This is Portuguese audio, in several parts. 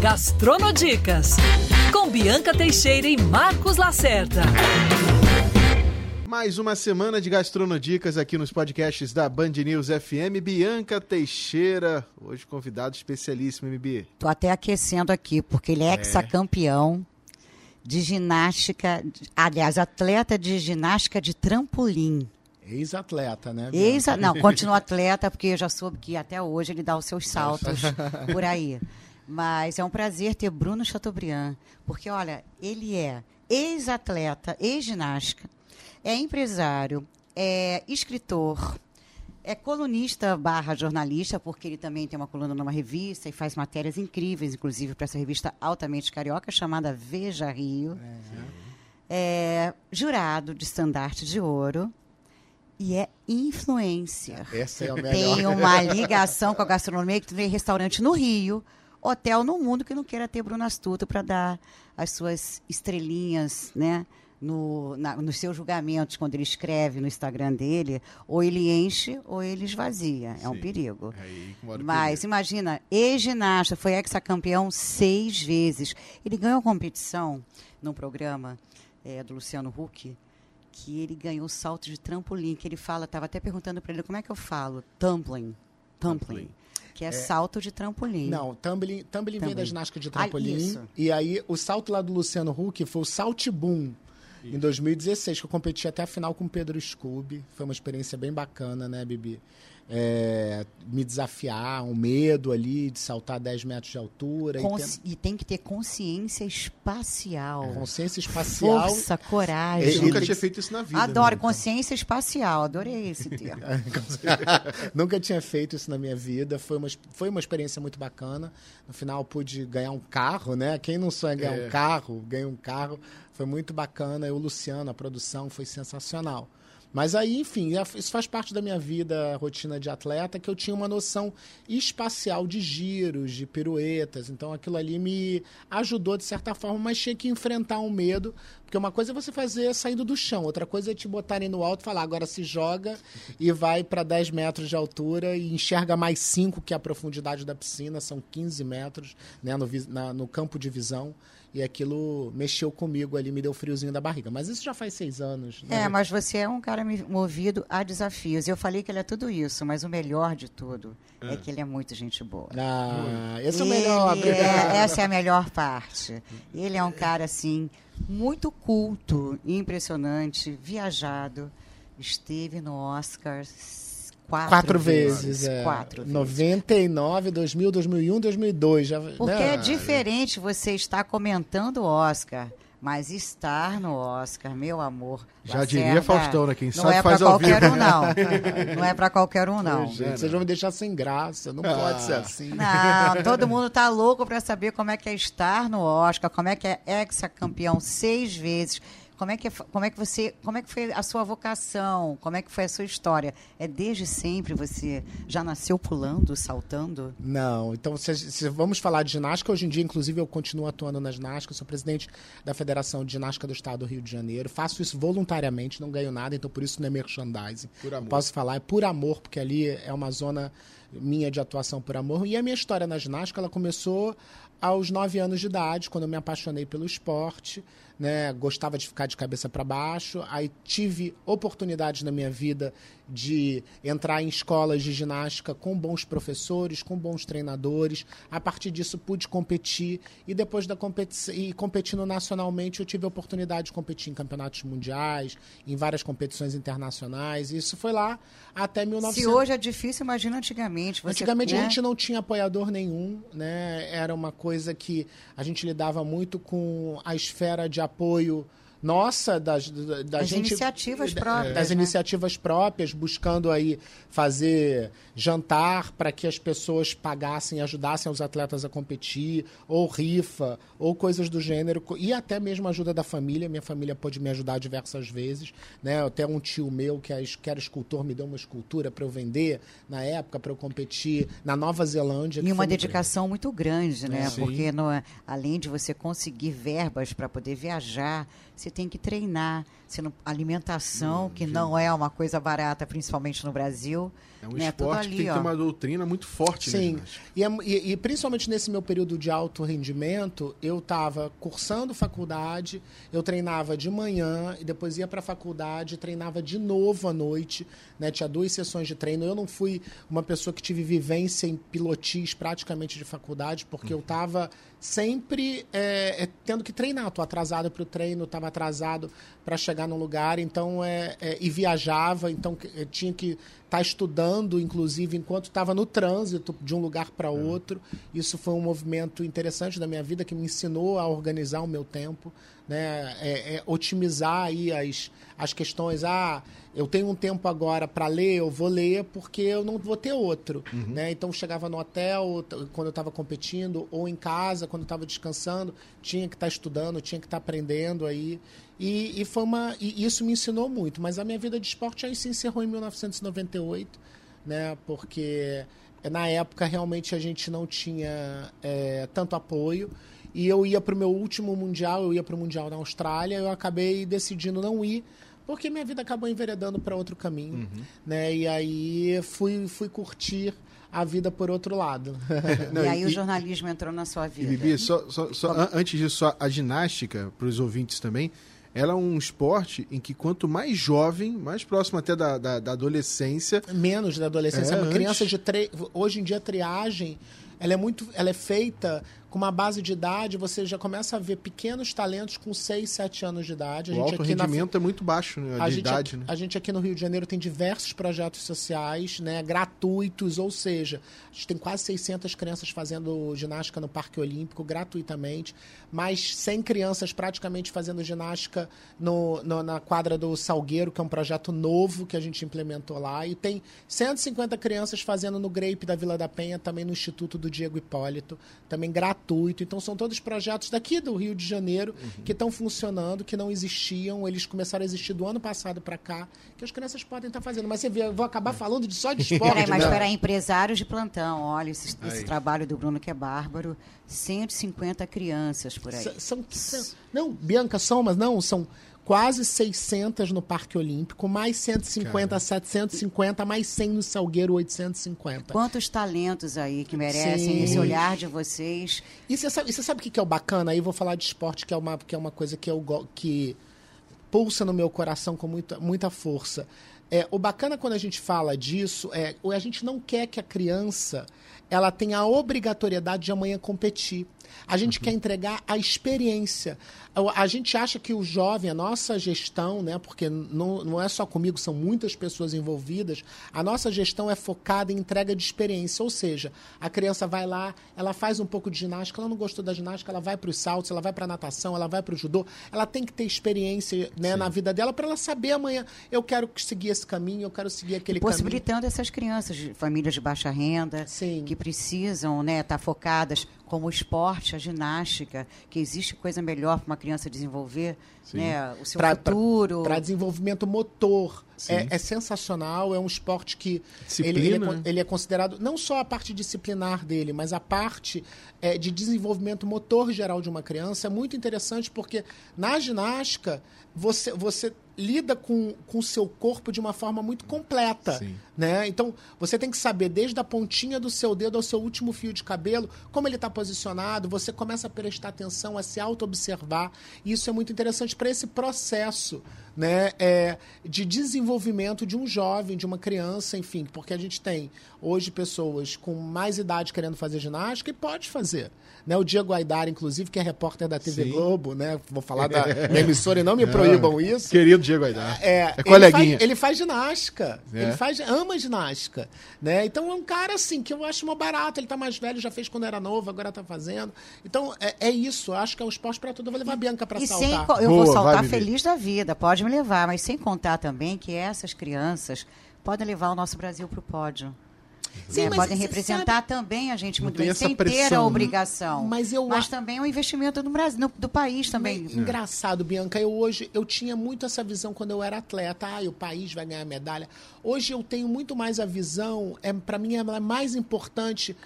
Gastronodicas, com Bianca Teixeira e Marcos Lacerda. Mais uma semana de Gastronodicas aqui nos podcasts da Band News FM. Bianca Teixeira, hoje convidado especialíssimo, MB. Tô até aquecendo aqui, porque ele é, é. ex-campeão de ginástica, aliás, atleta de ginástica de trampolim. Ex-atleta, né? Ex não, continua atleta, porque eu já soube que até hoje ele dá os seus saltos por aí. Mas é um prazer ter Bruno Chateaubriand, porque, olha, ele é ex-atleta, ex-ginástica, é empresário, é escritor, é colunista barra jornalista, porque ele também tem uma coluna numa revista e faz matérias incríveis, inclusive para essa revista altamente carioca, chamada Veja Rio. É. é jurado de estandarte de ouro e é influencer. Essa é a melhor. Tem uma ligação com a gastronomia, que tem restaurante no Rio, hotel no mundo que não queira ter Bruno Astuto para dar as suas estrelinhas, né? No, na, nos seus julgamentos, quando ele escreve no Instagram dele, ou ele enche ou ele esvazia. Sim. É um perigo. É Mas imagina, ex-ginasta, foi ex-campeão seis vezes. Ele ganhou a competição num programa é, do Luciano Huck, que ele ganhou salto de trampolim, que ele fala, estava até perguntando para ele como é que eu falo, tumbling, tumbling, que é, é, salto de trampolim. Não, tumbling, tumbling, vem da ginástica de ah, trampolim. Ah, e aí o salto lá do Luciano Huck foi o Em 2016, que eu competi até a final com o Pedro Scooby. Foi uma experiência bem bacana, né, Bibi? é, me desafiar, um medo ali de saltar 10 metros de altura. Consci... E, tem... e, tem... que ter consciência espacial. É. Consciência espacial. Força, coragem. Eu nunca tinha feito isso na vida. Adoro, né? consciência espacial. Adorei esse termo. nunca tinha feito isso na minha vida. Foi uma, foi uma experiência muito bacana. No final, pude ganhar um carro, né? Quem não sonha ganhar é. um carro, ganha um carro. Foi muito bacana. E o Luciano, a produção, foi sensacional. Mas aí, enfim, isso faz parte da minha vida, rotina de atleta, que eu tinha uma noção espacial de giros, de piruetas. Então aquilo ali me ajudou de certa forma, mas tinha que enfrentar um medo. Porque uma coisa é você fazer saindo do chão, outra coisa é te botarem no alto e falar, agora se joga e vai para 10 metros de altura e enxerga mais 5, que é a profundidade da piscina, são 15 metros né, no, na, no campo de visão e aquilo mexeu comigo ali, me deu friozinho da barriga. Mas isso já faz seis anos. Né? É, mas você é um cara movido a desafios. Eu falei que ele é tudo isso, mas o melhor de tudo é, é que ele é muito gente boa. Ah, esse é o melhor. É, essa é a melhor parte. Ele é um cara, assim, muito culto, impressionante, viajado. Esteve no Oscar Quatro, quatro vezes. vezes é. Quatro vezes. 99, 2000, 2001, 2002. Já, Porque né? é diferente você estar comentando o Oscar. Mas estar no Oscar, meu amor. Já Lacerda, diria Faustão, né? Quem sabe é faz ao vivo. Um, não. não é para qualquer um, não. Gente, vocês vão me deixar sem graça. Não ah. pode ser assim. Não, todo mundo tá louco para saber como é que é estar no Oscar, como é que é ex-campeão seis vezes como é que, como é que você, como é que foi a sua vocação? Como é que foi a sua história? É desde sempre você já nasceu pulando, saltando? Não. Então, se, se vamos falar de ginástica, hoje em dia, inclusive, eu continuo atuando na ginástica. sou presidente da Federação de Ginástica do Estado do Rio de Janeiro. Faço isso voluntariamente, não ganho nada, então por isso não é merchandising. Por amor. Posso falar, é por amor, porque ali é uma zona minha de atuação por amor. E a minha história na ginástica, ela começou aos nove anos de idade, quando eu me apaixonei pelo esporte né? Gostava de ficar de cabeça para baixo. Aí tive oportunidades na minha vida de entrar em escolas de ginástica com bons professores, com bons treinadores. A partir disso pude competir e depois da competição e competindo nacionalmente eu tive a oportunidade de competir em campeonatos mundiais, em várias competições internacionais. Isso foi lá até 1900. Se hoje é difícil, imagina antigamente. Você, antigamente né? a gente não tinha apoiador nenhum, né? Era uma coisa que a gente lidava muito com a esfera de apoio nossa, das, da, da gente, iniciativas próprias. Das né? iniciativas próprias, buscando aí fazer jantar para que as pessoas pagassem, ajudassem os atletas a competir, ou rifa, ou coisas do gênero, e até mesmo ajuda da família. Minha família pôde me ajudar diversas vezes. Né? Até um tio meu, que, é, que era escultor, me deu uma escultura para eu vender na época, para eu competir na Nova Zelândia. E uma dedicação muito, muito grande, né? É, Porque no, além de você conseguir verbas para poder viajar, você você tem que treinar. Você não, alimentação, que não é uma coisa barata, principalmente no Brasil. É um né? esporte ali, que tem que ó. ter uma doutrina muito forte. né, Sim, ginástica? e, é- e- e principalmente nesse meu período de alto rendimento, eu estava cursando faculdade, eu treinava de manhã e depois ia para a faculdade, treinava de novo à noite, né? Tinha duas sessões de treino. Eu não fui uma pessoa que tive vivência em pilotis praticamente de faculdade, porque eu estava sempre é, é, tendo que treinar. Estou atrasado para o treino, estava atrasado para chegar num lugar, então é, é, e viajava, então tinha que estar estudando, inclusive, enquanto estava no trânsito de um lugar para outro. Isso foi um movimento interessante da minha vida que me ensinou a organizar o meu tempo, né? É, é otimizar aí as, as questões. Ah, eu tenho um tempo agora para ler, eu vou ler porque eu não vou ter outro, né? Então chegava no hotel quando eu estava competindo ou em casa quando eu estava descansando, tinha que estar estudando, tinha que estar aprendendo aí. E, e foi uma e isso me ensinou muito. Mas a minha vida de esporte aí se encerrou em 1998, né? Porque na época realmente a gente não tinha é, tanto apoio. E eu ia para o meu último mundial, eu ia para o mundial na Austrália, eu acabei decidindo não ir porque minha vida acabou enveredando para outro caminho, né? E aí fui fui curtir a vida por outro lado. Não, e aí e- o jornalismo entrou na sua E vida. Bibi, só, só- só an- antes disso, só a ginástica, para os ouvintes também, ela é um esporte em que quanto mais jovem, mais próximo até da, da, da adolescência, menos da adolescência. É, uma antes. criança de tre... hoje em dia a triagem ela é muito, ela é feita com uma base de idade. Você já começa a ver pequenos talentos com 6, 7 anos de idade. A o alto aqui na rendimento é muito baixo, né? a De gente, idade, né? a gente aqui no Rio de Janeiro tem diversos projetos sociais, né, gratuitos, ou seja, a gente tem quase 600 crianças fazendo ginástica no Parque Olímpico gratuitamente, mais 100 crianças praticamente fazendo ginástica no, no- na quadra do Salgueiro, que é um projeto novo que a gente implementou lá, e tem 150 crianças fazendo no Grape da Vila da Penha, também no Instituto do Diego Hipólito, também gratuito. Então são todos projetos daqui do Rio de Janeiro que estão funcionando, que não existiam, eles começaram a existir do ano passado para cá, que as crianças podem estar fazendo. Mas você vê, eu vou acabar falando de só de esporte. Peraí, mas né? peraí, empresários de plantão, olha esse, esse trabalho do Bruno que é bárbaro. 150 crianças por aí. S- São, são- não, Bianca, são, mas não, são quase 600 no Parque Olímpico, mais 150, 750, mais 100 no Salgueiro, 850. Quantos talentos aí que merecem Sim. esse olhar de vocês? E você sabe, você sabe o que é o bacana? Aí eu vou falar de esporte, que é uma, que é uma coisa que eu que pulsa no meu coração com muita, muita força. É, o bacana quando a gente fala disso é a gente não quer que a criança ela tenha a obrigatoriedade de amanhã competir. A gente quer entregar a experiência. A, a gente acha que o jovem, a nossa gestão, né, porque não, não é só comigo, são muitas pessoas envolvidas, a nossa gestão é focada em entrega de experiência. Ou seja, a criança vai lá, ela faz um pouco de ginástica, ela não gostou da ginástica, ela vai para os saltos, ela vai para a natação, ela vai para o judô. Ela tem que ter experiência né, na vida dela para ela saber amanhã, eu quero seguir esse caminho, eu quero seguir aquele caminho. possibilitando essas crianças de famílias de baixa renda Sim. que precisam né estar focadas como o esporte a ginástica que existe coisa melhor para uma criança desenvolver né? O seu Pra- futuro. Para desenvolvimento motor. É, é sensacional, é um esporte que ele, ele, é, ele é considerado não só a parte disciplinar dele, mas a parte é, de desenvolvimento motor geral de uma criança. É muito interessante porque na ginástica você, você lida com o seu corpo de uma forma muito completa. Sim. Né? Então, você tem que saber desde a pontinha do seu dedo ao seu último fio de cabelo, como ele está posicionado, você começa a prestar atenção, a se auto-observar. E isso é muito interessante para esse processo né, é, de desenvolvimento de um jovem, de uma criança, enfim, porque a gente tem hoje pessoas com mais idade querendo fazer ginástica e pode fazer. Né? O Diego Aidar, inclusive, que é repórter da TV Sim. Globo, né? Vou falar da, da emissora e não me proíbam isso. Querido Diego Aidar. É, ele coleguinha. faz, ele faz ginástica. É. Ele faz, ama ginástica. Né? Então é um cara assim que eu acho mó barato. Ele tá mais velho, já fez quando era novo, agora tá fazendo. Então é, é isso. Eu acho que é um esporte para tudo. Eu vou levar a Bianca para saltar. sem, co- eu Boa, vou saltar feliz da vida, pode me levar, mas sem contar também que essas crianças podem levar o nosso Brasil para o pódio. Sim, mas podem representar também a gente muito bem, sem ter a pressão, né? obrigação. Mas eu mas também é um investimento do, Brasil, no- do país também. Engraçado, Bianca. Eu hoje eu tinha muito essa visão quando eu era atleta. Ah, o país vai ganhar medalha. Hoje eu tenho muito mais a visão. É para mim é mais importante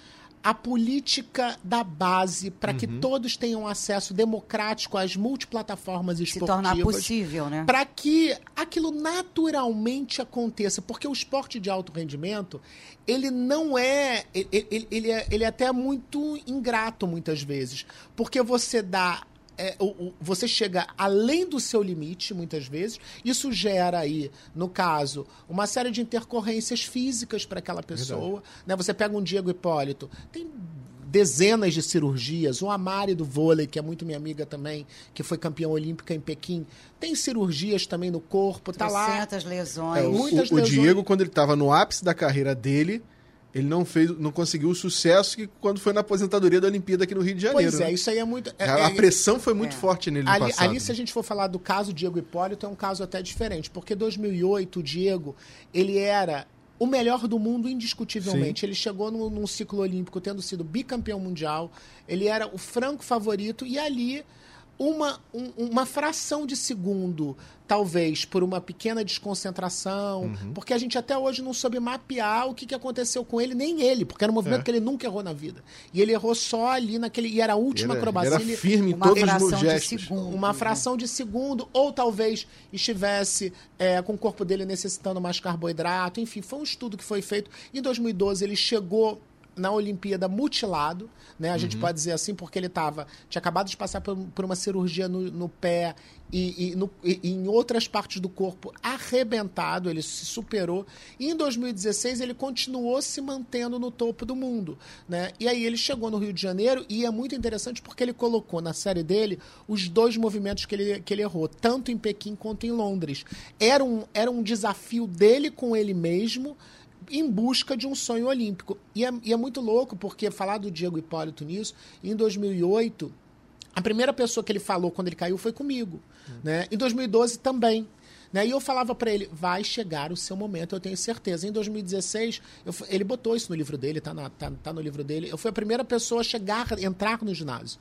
a política da base para que Uhum. todos tenham acesso democrático às multiplataformas Se esportivas. tornar possível, né? Para que aquilo naturalmente aconteça, porque o esporte de alto rendimento, ele não é ele, ele, ele é, ele é até muito ingrato muitas vezes, porque você dá é, o- o- você chega além do seu limite, muitas vezes. Isso gera aí, no caso, uma série de intercorrências físicas para aquela pessoa. Né? Você pega um Diego Hipólito, tem dezenas de cirurgias. O Amari do vôlei, que é muito minha amiga também, que foi campeã olímpica em Pequim, tem cirurgias também no corpo, tá lá. Trocentas lesões. É, o, muitas o lesões. Diego, quando ele estava no ápice da carreira dele, ele não fez, não conseguiu o sucesso que quando foi na aposentadoria da Olimpíada aqui no Rio de Janeiro. Pois é, né? isso aí é muito. é- a, é- pressão foi muito É. forte nele Ali, passado. ali, se a gente for falar do caso Diego Hipólito, é um caso até diferente, porque 2008 o Diego, ele era o melhor do mundo indiscutivelmente. Ele chegou no, num ciclo olímpico tendo sido bicampeão mundial, ele era o franco favorito e ali uma, um- uma fração de segundo, talvez por uma pequena desconcentração, Uhum. porque a gente até hoje não soube mapear o que, que aconteceu com ele, nem ele, porque era um movimento É. que ele nunca errou na vida. E ele errou só ali naquele. E era a última Ele era- acrobacia. ele era firme em Uma todos fração os de gestos. segundo. uma fração de segundo, ou talvez estivesse é, com o corpo dele necessitando mais carboidrato. Enfim, foi um estudo que foi feito. Em 2012, ele chegou na Olimpíada mutilado, né? A gente pode dizer assim, porque ele tava, tinha acabado de passar por, por uma cirurgia no, no pé e, e no- e em outras partes do corpo arrebentado, ele se superou. E em 2016 ele continuou se mantendo no topo do mundo, né? E aí ele chegou no Rio de Janeiro e é muito interessante porque ele colocou na série dele os dois movimentos que ele, que ele errou, tanto em Pequim quanto em Londres. Era um, era um desafio dele com ele mesmo em busca de um sonho olímpico. E é, e é muito louco porque falar do Diego Hipólito nisso, em 2008 a primeira pessoa que ele falou quando ele caiu foi comigo. Né? Em 2012 também. Né? E eu falava para ele, vai chegar o seu momento, eu tenho certeza. Em 2016, eu ele botou isso no livro dele, tá, na- tá, tá no livro dele. Eu fui a primeira pessoa a chegar, entrar no ginásio.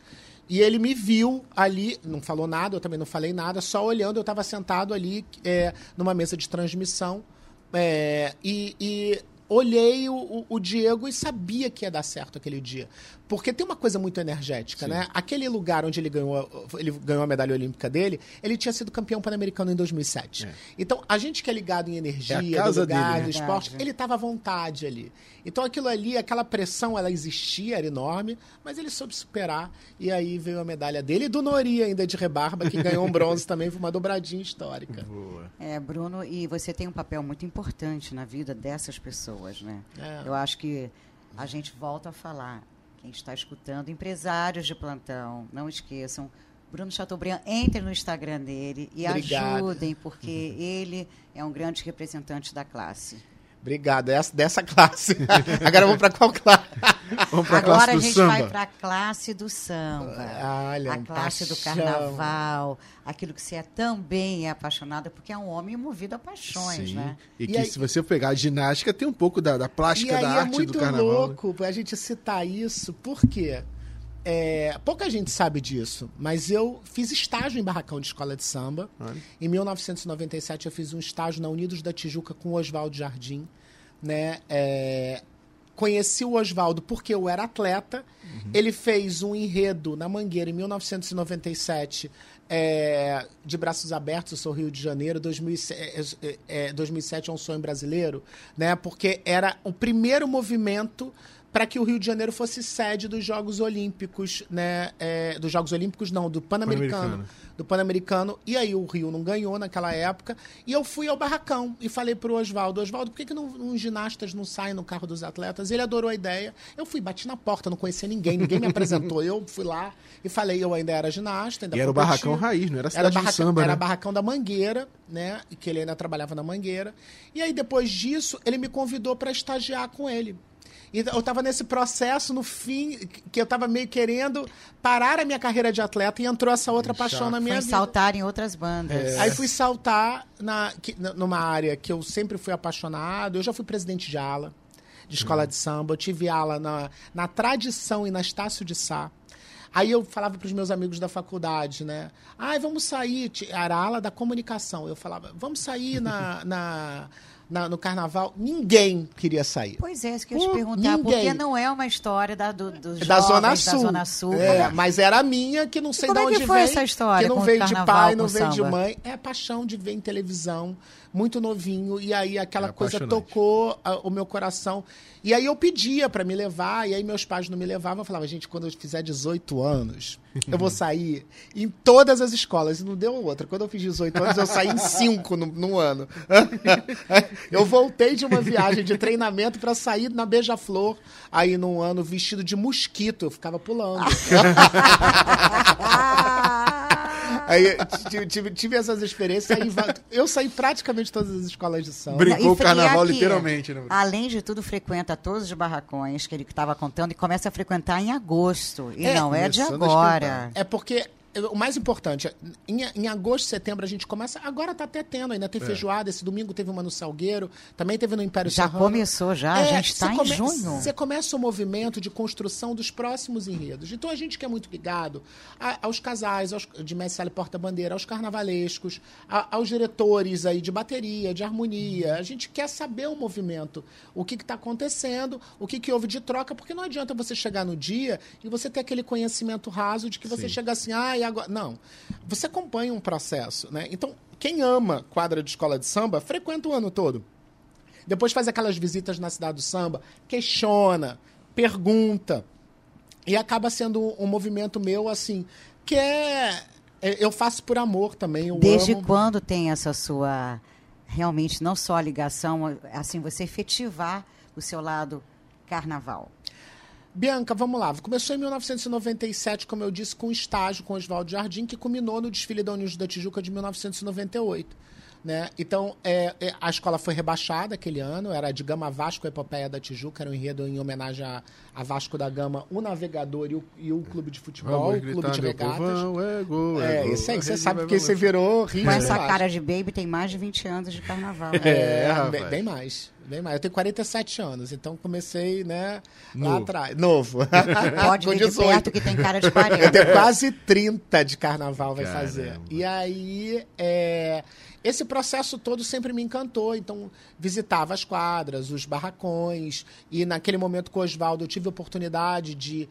E ele me viu ali, não falou nada, eu também não falei nada, só olhando, eu estava sentado ali é, numa mesa de transmissão. É, e, e olhei o, o- Diego e sabia que ia dar certo aquele dia. Porque tem uma coisa muito energética, né? Aquele lugar onde ele ganhou, ele ganhou a medalha olímpica dele, ele tinha sido campeão pan-americano em 2007. Então, a gente que é ligado em energia, É casa lugar, dele, né? esporte, Verdade. ele estava à vontade ali. Então, aquilo ali, aquela pressão, ela existia, era enorme, mas ele soube superar. E aí veio a medalha dele e do Nori ainda de rebarba, que ganhou um bronze também, foi uma dobradinha histórica. Boa. É, Bruno, e você tem um papel muito importante na vida dessas pessoas, né? É. Eu acho que a gente volta a falar. Quem está escutando, empresários de plantão, não esqueçam. Bruno Chateaubriand, entre no Instagram dele e Obrigado. ajudem, porque ele é um grande representante da classe. Obrigado, essa, dessa classe. Agora vamos para qual classe? Vamos pra Agora classe a do gente samba. vai para a classe do samba. Olha, a classe do paixão. carnaval, aquilo que você é também é apaixonada, porque é um homem movido a paixões, Sim. né? E, E que aí- se você pegar a ginástica, tem um pouco da, da E plástica, aí da é arte muito do carnaval. né? louco a gente citar isso, porque é, pouca gente sabe disso, mas eu fiz estágio em barracão de escola de samba. Olha. Em 1997 eu fiz um estágio na Unidos da Tijuca com o Oswaldo Jardim, né? É, conheci o Oswaldo porque eu era atleta. Ele fez um enredo na Mangueira em 1997, é, de braços abertos, eu sou Rio de Janeiro, 2007, é, é, 2007 é um sonho brasileiro, né? Porque era o primeiro movimento para que o Rio de Janeiro fosse sede dos Jogos Olímpicos, né? É, dos Jogos Olímpicos não, do Pan-Americano do Pan-Americano. E aí o Rio não ganhou naquela época. E eu fui ao barracão e falei pro Oswaldo, Oswaldo, por que, que não, uns ginastas não saem no carro dos atletas? Ele adorou a ideia. Eu fui, bati na porta, não conhecia ninguém, ninguém me apresentou. Eu fui lá e falei, eu ainda era ginasta, ainda E era o barracão raiz, não era a Era, cidade barraca, do samba, era né? barracão da Mangueira, né? E que ele ainda trabalhava na Mangueira. E aí, depois disso, ele me convidou para estagiar com ele. E eu estava nesse processo, no fim, que eu estava meio querendo parar a minha carreira de atleta e entrou essa outra paixão na minha Foi vida. saltar em outras bandas. Aí fui saltar na, que- numa área que eu sempre fui apaixonado. Eu já fui presidente de ala, de escola de samba. Eu tive ala na, na Tradição e na Estácio de Sá. Aí eu falava para os meus amigos da faculdade, né? Ai, vamos sair. Era a ala da comunicação. Eu falava, vamos sair na, na na- no carnaval, ninguém queria sair. Pois é, isso que eu ia te perguntar, ninguém. porque não é uma história da, do, dos da jovens Zona da Sul. Zona Sul. É, Como- mas era a minha, que não sei como de é que onde foi veio. essa história Que não veio de pai, não veio de mãe. É a paixão de ver em televisão, muito novinho. E aí aquela É coisa tocou ah, o meu coração. E aí eu pedia pra me levar, e aí meus pais não me levavam. Eu falava, gente, quando eu fizer 18 anos, eu vou sair em todas as escolas. E não deu outra. Quando eu fiz 18 anos, eu saí em 5 no, no ano. eu voltei de uma viagem de treinamento pra sair na Beija-Flor, aí num ano vestido de mosquito. Eu ficava pulando. Aí tive, tive, tive essas experiências. Aí, eu saí praticamente de todas as escolas de samba. Brincou o carnaval aqui, literalmente, né? Além de tudo, frequenta todos os barracões que ele estava contando e começa a frequentar em agosto. E É, não é de agora. É porque o mais importante, em, em agosto, setembro a gente começa. Agora tá até tendo, ainda tem feijoada. Esse domingo teve uma no Salgueiro, também teve no Império Já Serrano. começou, já. a gente está em come- junho. Você começa o movimento de construção dos próximos enredos. Então a gente que é muito ligado a- aos casais, aos, de Mestre Porta-Bandeira, aos carnavalescos, a- aos diretores aí de bateria, de harmonia. A gente quer saber o movimento, o que está acontecendo, o que, que houve de troca, porque não adianta você chegar no dia e você ter aquele conhecimento raso de que você chega assim, ah, e agora. Não. Você acompanha um processo, né? Então, quem ama quadra de escola de samba, frequenta o ano todo. Depois faz aquelas visitas na cidade do samba, questiona, pergunta. E acaba sendo um movimento meu, assim, que é. é- Eu faço por amor também. Desde amo. quando tem essa sua. Realmente, não só a ligação, assim, você efetivar o seu lado carnaval? Bianca, vamos lá. Começou em 1997, como eu disse, com um estágio com Oswaldo Jardim, que culminou no desfile da União da Tijuca de 1998. Né? Então, é, é, a escola foi rebaixada aquele ano, era de Gama Vasco, a Epopeia da Tijuca, era um enredo em homenagem a, a Vasco da Gama, o Navegador e o, e o Clube de Futebol, Vamos o Clube de Regatas. povão, é gol, é, isso aí, você sabe porque você virou rio. Com eu essa cara de baby, tem mais de 20 anos de carnaval. né? É, É, rapaz. bem, bem mais. Bem mais. Eu tenho 47 anos, então comecei, né, lá Novo. atrás. Novo. Pode ver de 18. perto que tem cara de Eu 40. tenho quase 30 de carnaval vai Caramba. fazer. E aí, é, esse processo todo sempre me encantou. Então, visitava as quadras, os barracões. E naquele momento com o Oswaldo, eu tive a oportunidade de,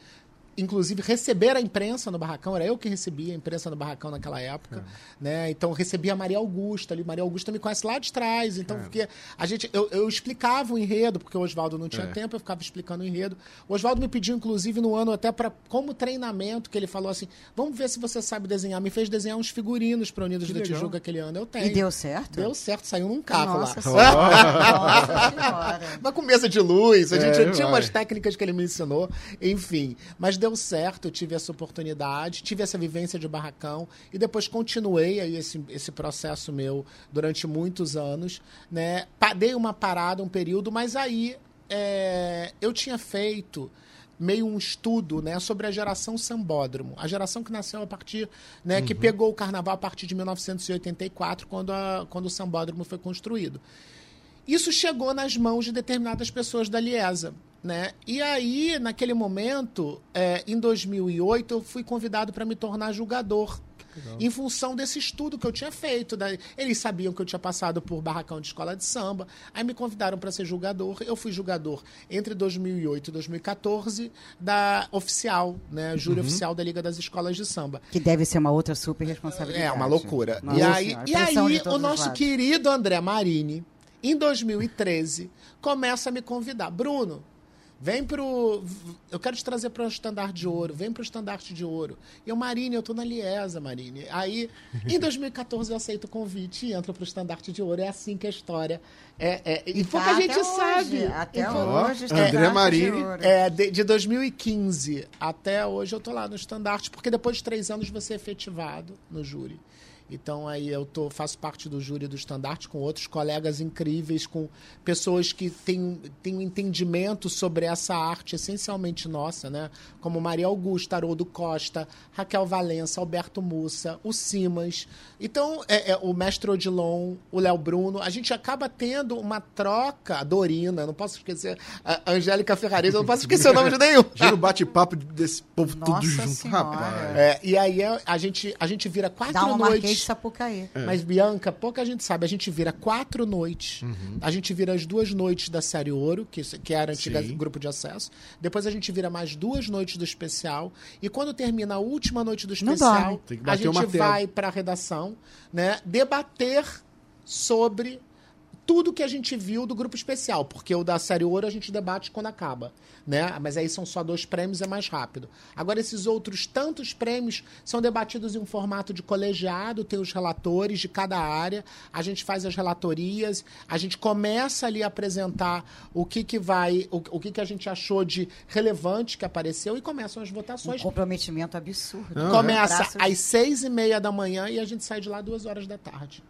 inclusive, receber a imprensa no barracão. Era eu que recebia a imprensa no barracão naquela época. Né? Então, eu recebia a Maria Augusta ali. Maria Augusta me conhece lá de trás. Então, porque a gente, eu, eu explicava o enredo, porque o Oswaldo não tinha É. tempo, eu ficava explicando o enredo. O Oswaldo me pediu, inclusive, no ano até para como treinamento, que ele falou assim: vamos ver se você sabe desenhar. Me fez desenhar uns figurinos para Unidos Que da legal. Tijuca aquele ano. Eu tenho. E deu certo? Deu certo, saiu num carro Nossa lá. Nossa. Mas com mesa de luz, a gente É, tinha vai. umas técnicas que ele me ensinou, enfim. Mas deu certo, eu tive essa oportunidade, tive essa vivência de barracão e depois continuei aí esse, esse processo meu durante muitos anos, né? Dei uma parada, um período, mas aí é, eu tinha feito meio um estudo né, sobre a geração sambódromo, a geração que nasceu a partir, né, que pegou o carnaval a partir de 1984, quando, a, quando o sambódromo foi construído. Isso chegou nas mãos de determinadas pessoas da Liesa. Né? E aí, naquele momento, é, em 2008, eu fui convidado para me tornar julgador. Em função desse estudo que eu tinha feito. da- Eles sabiam que eu tinha passado por barracão de escola de samba. Aí me convidaram para ser julgador. Eu fui julgador entre 2008 e 2014 da oficial, né? Júri oficial da Liga das Escolas de Samba. Que deve ser uma outra super responsabilidade. É, uma loucura. Nossa e aí, e aí o os nosso querido André Marini, em 2013, começa a me convidar. Bruno, vem pro. Eu quero te trazer para o Estandarte de Ouro, vem para o Estandarte de Ouro. E eu, Marine, eu tô na Liesa, Marine. Aí, em 2014, eu aceito o convite e entro para o Estandarte de Ouro. É assim que a história. É, é, e E pouca tá gente hoje, sabe. Até E hoje. André estandarte de ouro. é, de, de 2015 até hoje eu tô lá no estandarte, porque depois de três anos você é efetivado no júri. Então aí eu tô, faço parte do júri do estandarte com outros colegas incríveis, com pessoas que têm, têm um entendimento sobre essa arte essencialmente nossa, né? Como Maria Augusta, Haroldo Costa, Raquel Valença, Alberto Mussa, o Simas. Então, é, é, o mestre Odilon, o Léo Bruno, a gente acaba tendo uma troca, a Dorina, não posso esquecer, a Angélica Ferrarese, eu não posso esquecer o nome de nenhum. Gira o bate-papo desse povo tudo Nossa junto, Senhora. rapaz. É, e aí a gente, a gente vira quatro noites. De Sapucaí. É. Mas, Bianca, pouca gente sabe. A gente vira quatro noites. Uhum. A gente vira as duas noites da série Ouro, que, que era antiga Sim. grupo de acesso. Depois a gente vira mais duas noites do especial. E quando termina a última noite do especial, a gente vai para a redação, né? Debater sobre tudo que a gente viu do grupo especial, porque o da série Ouro a gente debate quando acaba, né? Mas aí são só dois prêmios, é mais rápido. Agora, esses outros tantos prêmios são debatidos em um formato de colegiado, tem os relatores de cada área, a gente faz as relatorias, a gente começa ali a apresentar o que, que vai, o, o que, que a gente achou de relevante que apareceu e começam as votações. Um comprometimento absurdo. Começa às seis e meia da manhã e a gente sai de lá duas horas da tarde.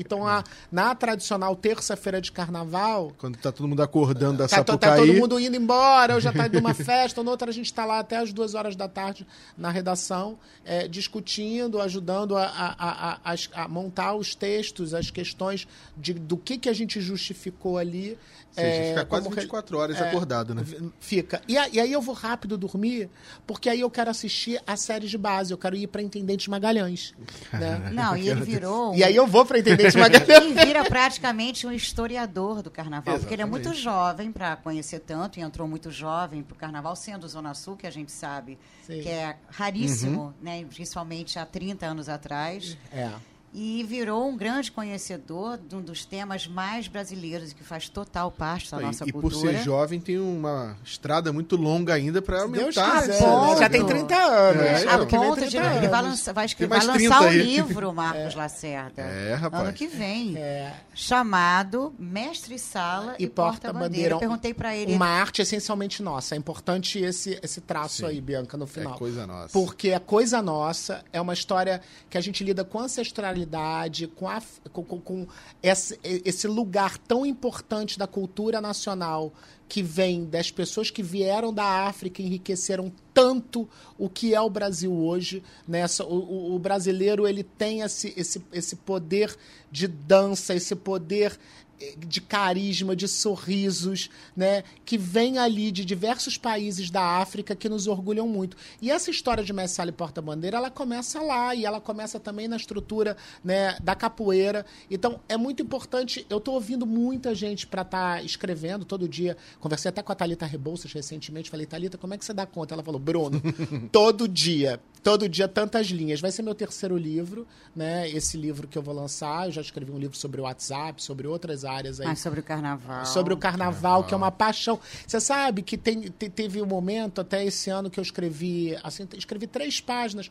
Então, a, na tradicional terça-feira de carnaval. Quando tá todo mundo acordando da tá, Sapucaí. Tá todo mundo indo embora, ou já tá indo uma festa, ou noutra a gente tá lá até as duas horas da tarde na redação, é, discutindo, ajudando a, a, a, a, montar os textos, as questões de, do que, que a gente justificou ali. Sim, é, fica quase 24 horas é, acordado, né? Fica. E, e, aí eu vou rápido dormir, porque aí eu quero assistir a série de base, eu quero ir para Intendente Magalhães. Né? Não, e ele virou. E aí eu vou para Intendente Magalhães. Ele vira praticamente um historiador do carnaval, Exatamente. porque ele é muito jovem para conhecer tanto, e entrou muito jovem para o carnaval, sendo Zona Sul, que a gente sabe Sim. que é raríssimo, uhum. né? principalmente há 30 anos atrás. É e virou um grande conhecedor de um dos temas mais brasileiros que faz total parte da nossa e, cultura. E por ser jovem tem uma estrada muito longa ainda para aumentar. Quiser, né? Já tem 30 anos. É, a ponto de ele vai lançar, vai escrever, vai lançar um aí. livro, Marcos é. Lacerda. É, rapaz. Ano que vem. É. Chamado Mestre Sala e, e Porta-Bandeira. Porta perguntei para ele. Uma arte essencialmente nossa. É importante esse, esse traço Sim. aí, Bianca, no final. É coisa nossa. Porque é coisa nossa, é uma história que a gente lida com ancestralidade com, a, com, com esse, esse lugar tão importante da cultura nacional que vem das pessoas que vieram da África enriqueceram tanto o que é o Brasil hoje. Nessa, né? o, o, brasileiro ele tem esse, esse, esse poder de dança, esse poder de carisma, de sorrisos, né, que vem ali de diversos países da África que nos orgulham muito. E essa história de Sala e Porta-Bandeira, ela começa lá e ela começa também na estrutura, né, da capoeira. Então, é muito importante, eu estou ouvindo muita gente para estar tá escrevendo todo dia. Conversei até com a Talita Rebouças recentemente, falei: "Talita, como é que você dá conta?" Ela falou: "Bruno, todo dia todo dia tantas linhas. Vai ser meu terceiro livro, né? Esse livro que eu vou lançar. Eu já escrevi um livro sobre o WhatsApp, sobre outras áreas aí. Ah, sobre o carnaval. Sobre o carnaval, carnaval. que é uma paixão. Você sabe que tem, te, teve um momento até esse ano que eu escrevi, assim, escrevi três páginas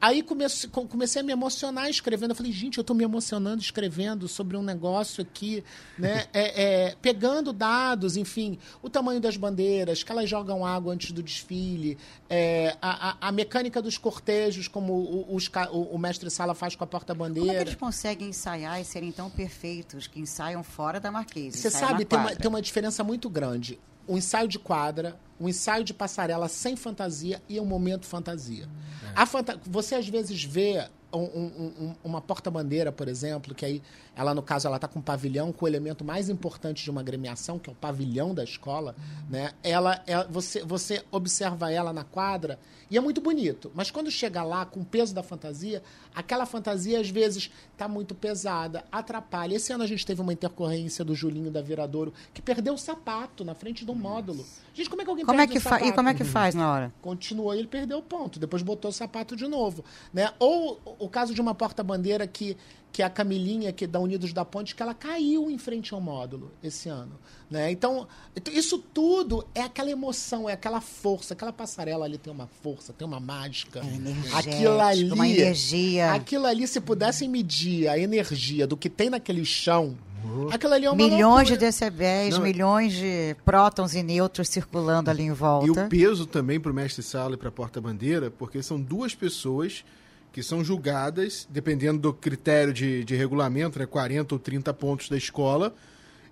Aí comecei, comecei a me emocionar escrevendo. Eu falei, gente, eu estou me emocionando escrevendo sobre um negócio aqui, né? É, é, pegando dados, enfim, o tamanho das bandeiras, que elas jogam água antes do desfile, é, a, a, a, mecânica dos cortejos, como o, os, o, o mestre Sala faz com a porta-bandeira. Como é que eles conseguem ensaiar e serem tão perfeitos, que ensaiam fora da Marquesa? Você sabe, tem uma, tem uma diferença muito grande. O ensaio de quadra um ensaio de passarela sem fantasia e um momento fantasia. É. Fanta você às vezes vê um, um, um, uma porta-bandeira, por exemplo, que aí ela, no caso, ela está com um pavilhão com o elemento mais importante de uma agremiação, que é o pavilhão da escola, né? Ela, ela, você, você observa ela na quadra e é muito bonito. Mas quando chega lá, com o peso da fantasia, aquela fantasia, às vezes, está muito pesada, atrapalha. Esse ano a gente teve uma intercorrência do Julinho da Viradouro, que perdeu o sapato na frente do módulo. Gente, como é que alguém como é perde é que o sapato? E como é que faz na hora? Continuou e ele perdeu o ponto. Depois botou o sapato de novo. Né? Ou o caso de uma porta-bandeira que que é a Camilinha, que é da Unidos da Ponte, que ela caiu em frente ao módulo esse ano. Né? Então, isso tudo é aquela emoção, é aquela força. Aquela passarela ali tem uma força, tem uma mágica. É aquilo ali, uma energia. Aquilo ali, se pudessem medir a energia do que tem naquele chão, Uhum. Aquilo ali é uma Milhões loucura. de decibéis, Não, milhões de prótons e nêutrons circulando ali em volta. E o peso também para o mestre sala e para a porta-bandeira, porque são duas pessoas que são julgadas, dependendo do critério de, de regulamento, né, 40 ou 30 pontos da escola.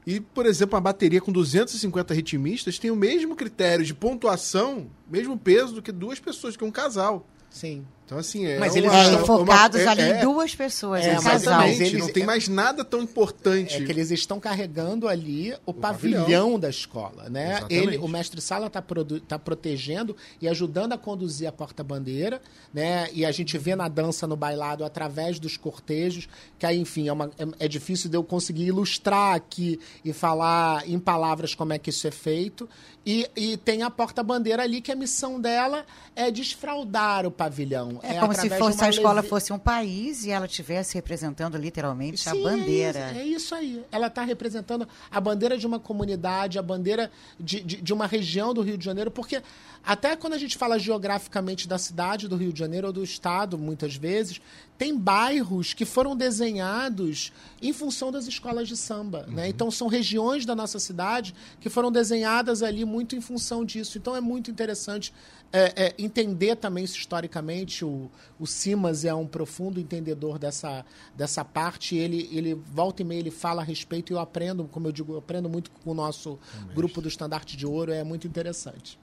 E, por exemplo, uma bateria com 250 ritmistas tem o mesmo critério de pontuação, mesmo peso do que duas pessoas, que um casal. Sim. Então, assim, é. Mas uma, eles É, estão- enfocados uma- ali é, em duas pessoas, É, em mas casal. Exatamente, eles- não tem mais nada tão importante. É que eles estão carregando ali o, pavilhão. pavilhão. da escola, né? Exatamente. Ele, o mestre sala está tá protegendo e ajudando a conduzir a porta-bandeira, né? E a gente vê na dança, no bailado, através dos cortejos, que aí, enfim, é, uma- é- é difícil de eu conseguir ilustrar aqui e falar em palavras como é que isso é feito. E, e tem a porta-bandeira ali, que a missão dela é desfraldar o pavilhão. É, como se fosse a escola leve- fosse um país e ela estivesse representando literalmente a Sim, bandeira. É isso, é isso aí. Ela está representando a bandeira de uma comunidade, a bandeira de, de, de uma região do Rio de Janeiro, porque até quando a gente fala geograficamente da cidade do Rio de Janeiro ou do estado, muitas vezes, tem bairros que foram desenhados em função das escolas de samba. Né? Então, são regiões da nossa cidade que foram desenhadas ali muito em função disso. Então, é muito interessante é, é, entender também isso historicamente. O, o Simas é um profundo entendedor dessa, dessa parte. Ele, ele volta e meia, ele fala a respeito e eu aprendo, como eu digo, eu aprendo muito com o nosso grupo do Estandarte de Ouro. É muito interessante.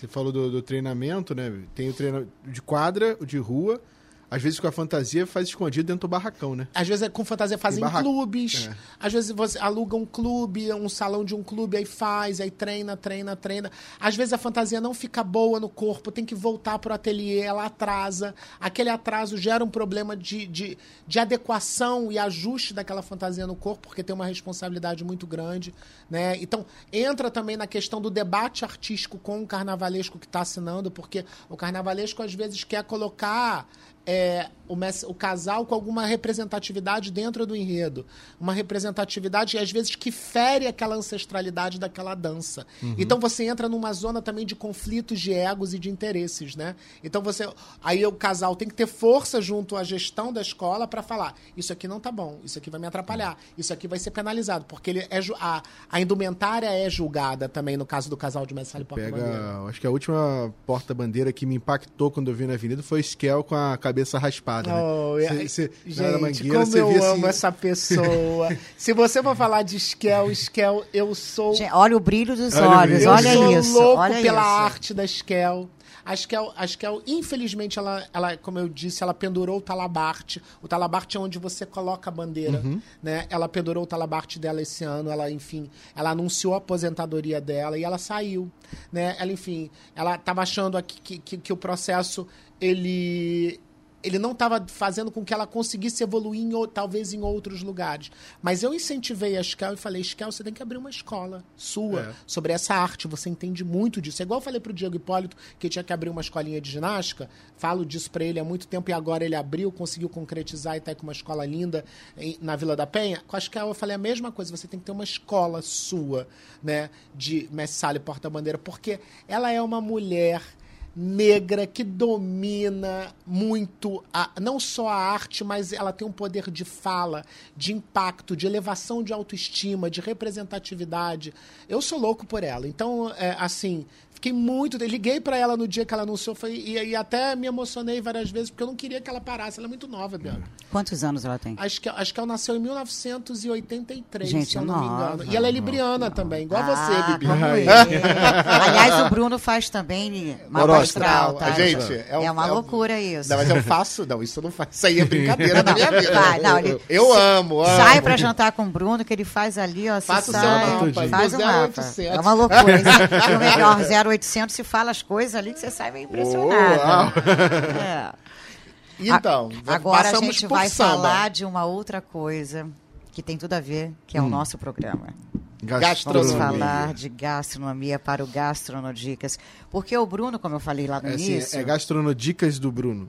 Você falou do, do treinamento, né? Tem o treinamento de quadra, o de rua. Às vezes com a fantasia faz escondido dentro do barracão, né? Às vezes é com fantasia fazem barraco. clubes. É. Às vezes você aluga um clube, um salão de um clube, aí faz, aí treina, treina, treina. Às vezes a fantasia não fica boa no corpo, tem que voltar pro ateliê, ela atrasa. Aquele atraso gera um problema de, de, de adequação e ajuste daquela fantasia no corpo, porque tem uma responsabilidade muito grande. Né? Então, entra também na questão do debate artístico com o carnavalesco que está assinando, porque o carnavalesco às vezes quer colocar é, o, o casal com alguma representatividade dentro do enredo. Uma representatividade, às vezes, que fere aquela ancestralidade daquela dança. Então você entra numa zona também de conflitos de egos e de interesses, né? Então você. Aí o casal tem que ter força junto à gestão da escola para falar: isso aqui não tá bom, isso aqui vai me atrapalhar, isso aqui vai ser penalizado, porque ele é, a, a indumentária é julgada também no caso do casal de Messalho Porta Bandeira. Pega. Acho que a última porta-bandeira que me impactou quando eu vi na avenida foi o Skel com a cabeça raspada. Oh, né? é- Cê- cê- na Gente, mangueira, como você eu amo assim- essa pessoa. Se você for falar de Skel, Skel, eu sou. Gente, olha o brilho dos Olha olhos, brilho. eu olha sou isso. louco olha pela isso. arte da Skel. A Skel, a Skel, infelizmente, ela, ela, como eu disse, ela pendurou o talabarte. O talabarte é onde você coloca a bandeira, né? Ela pendurou o talabarte dela esse ano. Ela, enfim, ela anunciou a aposentadoria dela e ela saiu, né? Ela, enfim, ela estava achando aqui que, que, que o processo ele ele não estava fazendo com que ela conseguisse evoluir em, talvez em outros lugares. Mas eu incentivei a Skel e falei, Skel, você tem que abrir uma escola sua É. sobre essa arte, você entende muito disso. É igual eu falei pro Diego Hipólito que tinha que abrir uma escolinha de ginástica, falo disso para ele há muito tempo e agora ele abriu, conseguiu concretizar e tá aí com uma escola linda em- na Vila da Penha. Com a Skel eu falei a mesma coisa, você tem que ter uma escola sua, né, de Mestre Sala e Porta-Bandeira, porque ela é uma mulher negra que domina muito a- não só a arte, mas ela tem um poder de fala, de impacto, de elevação de autoestima, de representatividade. Eu sou louco por ela. Então, é, assim, fiquei muito. Liguei pra ela no dia que ela anunciou foi, e, e até me emocionei várias vezes, porque eu não queria que ela parasse. Ela é muito nova, Bianca. Quantos anos ela tem? Acho que, acho que ela nasceu em 1983, Gente, se eu não me nova, engano. E ela é libriana também, igual Ah, você, Bibi. como Ai. eu. Aliás, o Bruno faz também astral, tá? Gente, é, é um- uma é um- loucura isso. Não, mas eu faço. Não, isso eu não faço. Isso aí é brincadeira da minha vida. Vai, não, ele- eu amo, amo. Sai pra jantar com o Bruno, que ele faz ali, ó. você Faça o seu sai, mapa, faz o do mapa. 0800. É uma loucura. E o melhor, 0800, se fala as coisas ali que você sai meio impressionado. É. Então, A- Agora a gente vai samba. falar de uma outra coisa que tem tudo a ver, que é o nosso programa. Vamos Gastronomia. falar de gastronomia para o Gastronodicas. Porque o Bruno, como eu falei lá no É, assim, início. é gastronodicas do Bruno.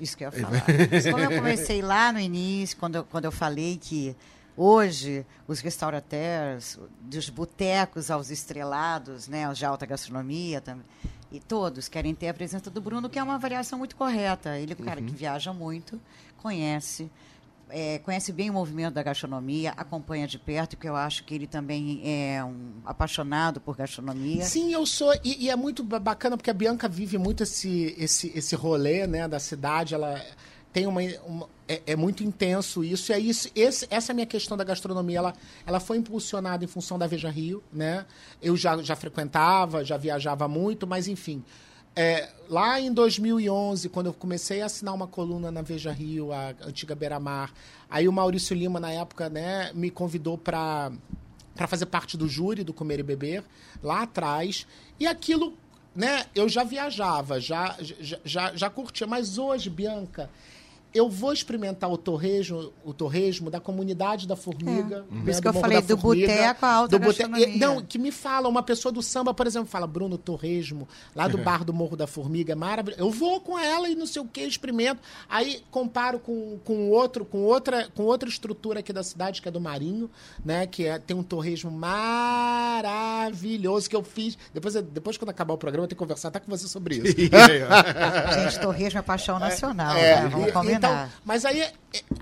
Isso que eu ia falar. Isso Como eu comecei lá no início, quando eu, quando eu falei que hoje os restaurateurs, dos botecos aos estrelados, né, os de alta gastronomia também, e todos querem ter a presença do Bruno, que é uma variação muito correta. Ele é um cara que viaja muito, conhece, é, conhece bem o movimento da gastronomia, acompanha de perto, porque eu acho que ele também é um apaixonado por gastronomia. Sim, eu sou. E, e é muito ba- bacana porque a Bianca vive muito esse, esse, esse rolê né, da cidade. Ela tem uma. uma- é, é muito intenso isso. E é isso, esse, essa minha questão da gastronomia, ela, ela foi impulsionada em função da Veja Rio, né? Eu já, já frequentava, já viajava muito, mas enfim. é, lá em 2011, quando eu comecei a assinar uma coluna na Veja Rio, a antiga Beira Mar, aí o Maurício Lima, na época, né, me convidou para para fazer parte do júri do Comer e Beber, lá atrás. E aquilo, né, eu já viajava, já, já, já, já curtia. Mas hoje, Bianca, eu vou experimentar o torresmo, o torresmo da comunidade da formiga. É. Né, Por isso que eu falei do boteco a alta do gastronomia. Não, que me fala, uma pessoa do samba, por exemplo, fala, Bruno Torresmo, lá do bar do Morro da Formiga, é maravilhoso. Eu vou com ela e não sei o que, experimento. Aí comparo com, com outro, com outra, com outra estrutura aqui da cidade, que é do Marinho, né? Que é, tem um torresmo maravilhoso que eu fiz. Depois, depois quando acabar o programa, eu tenho que conversar até com você sobre isso. Gente, torresmo é paixão nacional, é, né? Vamos combinar. Então, mas aí é,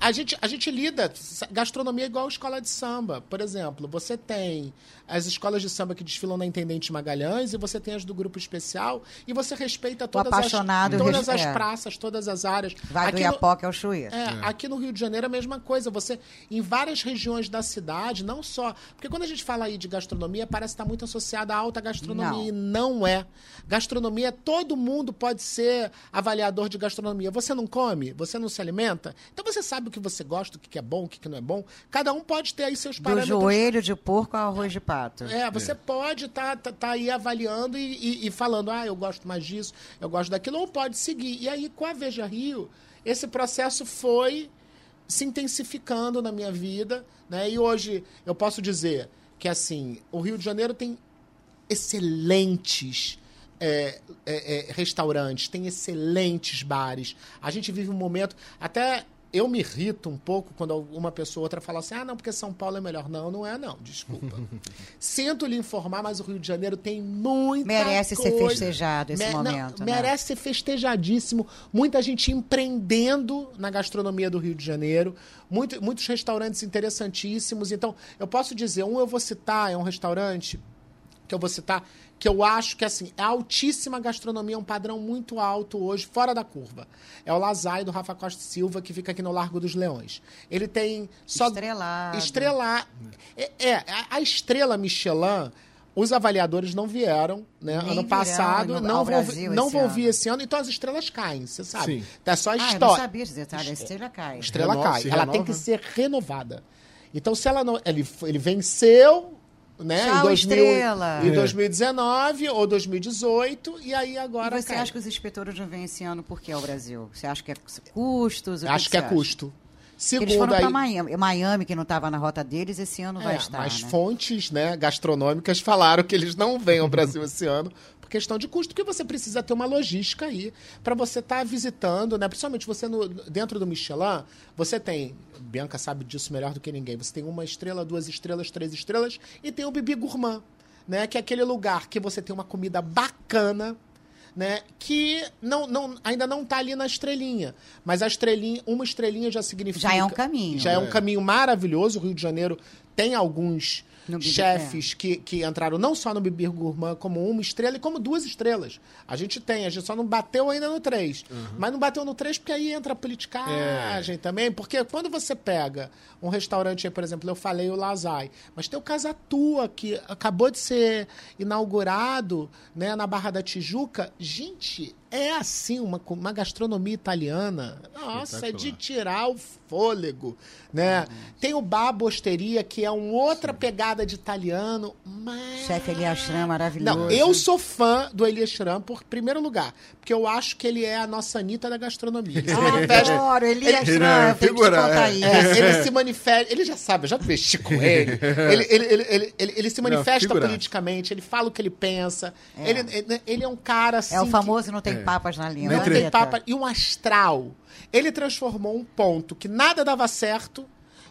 a gente, a gente lida. Gastronomia é igual escola de samba. Por exemplo, você tem as escolas de samba que desfilam na Intendente Magalhães e você tem as do grupo especial e você respeita todas, as, todas as praças, todas as áreas. Vai aqui do Iapoca ao Chuí. É, é, Aqui no Rio de Janeiro é a mesma coisa. Você, em várias regiões da cidade, não só. Porque quando a gente fala aí de gastronomia, parece estar muito associada à alta gastronomia. Não. E não é. Gastronomia, todo mundo pode ser avaliador de gastronomia. Você não come? Você não se alimenta? Então você sabe o que você gosta, o que é bom, o que não é bom. Cada um pode ter aí seus parâmetros. Do joelho de porco ao arroz de pato. É, você é. pode estar tá, tá, tá, aí avaliando e, e, e, falando, ah, eu gosto mais disso, eu gosto daquilo, ou pode seguir. E aí, com a Veja Rio, esse processo foi se intensificando na minha vida, né? E hoje eu posso dizer que, assim, o Rio de Janeiro tem excelentes é, é, é, restaurantes, tem excelentes bares. A gente vive um momento. Até eu me irrito um pouco quando uma pessoa ou outra fala assim: ah, não, porque São Paulo é melhor. Não, não é, não. Desculpa. Sinto lhe informar, mas o Rio de Janeiro tem muita Merece coisa. ser festejado esse Me momento. Não, né? Merece ser festejadíssimo. Muita gente empreendendo na gastronomia do Rio de Janeiro. Muito, muitos restaurantes interessantíssimos. Então, eu posso dizer: um eu vou citar, é um restaurante que eu vou citar que eu acho que assim, é altíssima gastronomia, é um padrão muito alto hoje, fora da curva. É o Lazai do Rafa Costa Silva, que fica aqui no Largo dos Leões. Ele tem só. Estrelado. Estrelar. É, é, a estrela Michelin. Os avaliadores não vieram, né? Nem ano passado, não, vão, não vão vir esse ano, então as estrelas caem, você sabe. Sim. É só a história. Ah, eu não sabia esse detalhe, a estrela cai. Estrela Renova, cai. Ela tem que ser renovada. Então, se ela não. Ele, ele venceu, né? Tchau, em, 2000, estrela. em 2019 ou 2018, e aí agora. E você cai. acha que os inspetores não vêm esse ano por que ao Brasil? Você acha que é custos? Acho que, que é acha? custo. Segundo, Eles foram aí... para Miami. Miami, que não estava na rota deles, esse ano é, vai estar. Mas né? fontes né, gastronômicas falaram que eles não vêm ao Brasil esse ano questão de custo, porque você precisa ter uma logística aí para você estar tá visitando, né? Principalmente você no, dentro do Michelin, você tem, Bianca sabe disso melhor do que ninguém, você tem uma estrela, duas estrelas, três estrelas e tem o Bibi Gourmand, né? Que é aquele lugar que você tem uma comida bacana, né? Que não, não, ainda não está ali na estrelinha. Mas a estrelinha, uma estrelinha já significa. Já é um caminho. Já é, é um caminho maravilhoso. O Rio de Janeiro tem alguns chefes é. que, que entraram não só no Bibir Gourmand como uma estrela e como duas estrelas. A gente tem, a gente só não bateu ainda no três. Uhum. Mas não bateu no três porque aí entra a politicagem é. também. Porque quando você pega um restaurante aí, por exemplo, eu falei o Lazai, mas tem o Casatua, que acabou de ser inaugurado né, na Barra da Tijuca. Gente, é assim, uma, uma gastronomia italiana. Nossa, é de tirar o fôlego, né? Uhum. Tem o Babosteria, que é uma outra pegada de italiano. Mas... Chefe Elias Schram, maravilhoso. Não, eu sou fã do Elias por primeiro lugar, porque eu acho que ele é a nossa Anitta da gastronomia. Ele manifesta... Adoro, Elias Schram, é, figura, é. é, ele se manifesta... Ele já sabe, eu já vesti com ele. ele, ele, ele, ele, ele, ele se manifesta não, politicamente, ele fala o que ele pensa. É. Ele, ele é um cara assim... É o famoso que... não tem papas na língua. Não tem papa. E um astral. Ele transformou um ponto que nada dava certo